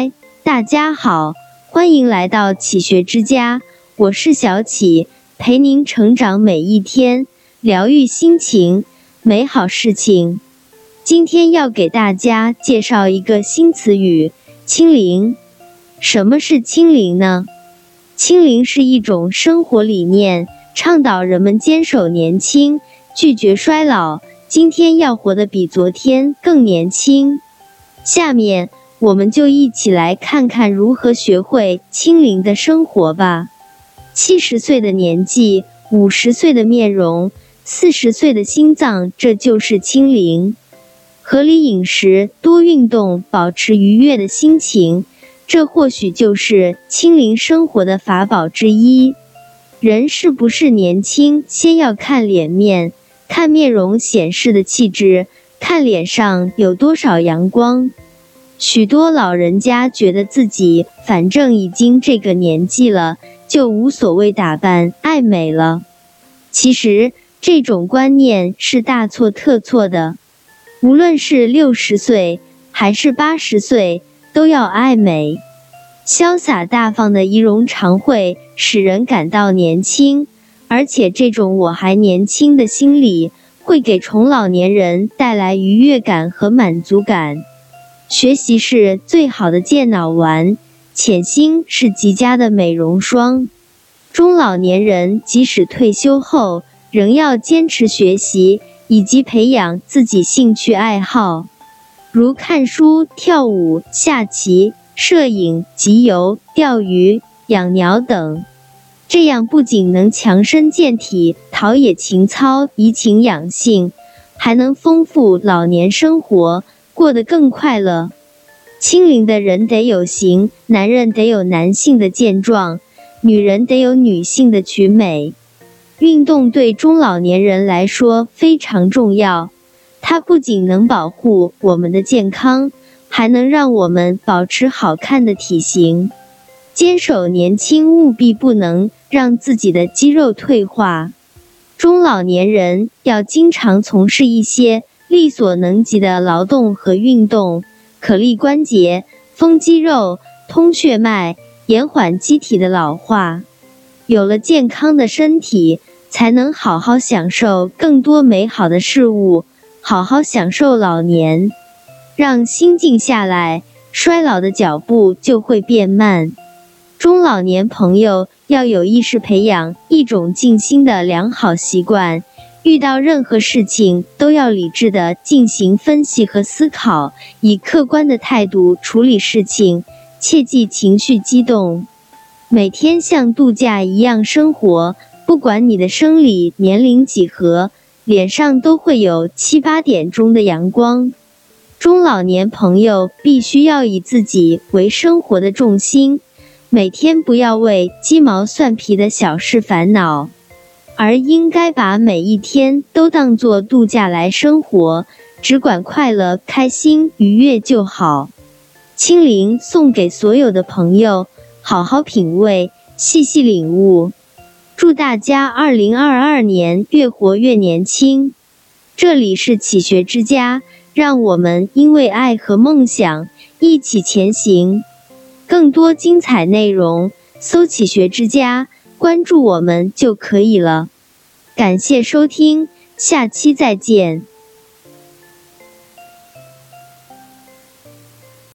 嗨，大家好，欢迎来到启学之家，我是小启，陪您成长每一天，疗愈心情，美好事情。今天要给大家介绍一个新词语——清零。什么是清零呢？清零是一种生活理念，倡导人们坚守年轻，拒绝衰老。今天要活得比昨天更年轻。下面。我们就一起来看看如何学会清零的生活吧。七十岁的年纪，五十岁的面容，四十岁的心脏，这就是清零。合理饮食，多运动，保持愉悦的心情，这或许就是清零生活的法宝之一。人是不是年轻，先要看脸面，看面容显示的气质，看脸上有多少阳光。许多老人家觉得自己反正已经这个年纪了，就无所谓打扮爱美了。其实这种观念是大错特错的。无论是六十岁还是八十岁，都要爱美。潇洒大方的仪容常会使人感到年轻，而且这种我还年轻的心理会给中老年人带来愉悦感和满足感。学习是最好的健脑丸，潜心是极佳的美容霜。中老年人即使退休后，仍要坚持学习以及培养自己兴趣爱好，如看书、跳舞、下棋、摄影、集邮、钓鱼、养鸟等。这样不仅能强身健体、陶冶情操、怡情养性，还能丰富老年生活。过得更快乐。清零的人得有型，男人得有男性的健壮，女人得有女性的曲美。运动对中老年人来说非常重要，它不仅能保护我们的健康，还能让我们保持好看的体型。坚守年轻，务必不能让自己的肌肉退化。中老年人要经常从事一些。力所能及的劳动和运动，可利关节、丰肌肉、通血脉，延缓机体的老化。有了健康的身体，才能好好享受更多美好的事物，好好享受老年。让心静下来，衰老的脚步就会变慢。中老年朋友要有意识培养一种静心的良好习惯。遇到任何事情都要理智的进行分析和思考，以客观的态度处理事情，切忌情绪激动。每天像度假一样生活，不管你的生理年龄几何，脸上都会有七八点钟的阳光。中老年朋友必须要以自己为生活的重心，每天不要为鸡毛蒜皮的小事烦恼。而应该把每一天都当作度假来生活，只管快乐、开心、愉悦就好。清零送给所有的朋友，好好品味，细细领悟。祝大家二零二二年越活越年轻。这里是启学之家，让我们因为爱和梦想一起前行。更多精彩内容，搜“启学之家”。关注我们就可以了，感谢收听，下期再见。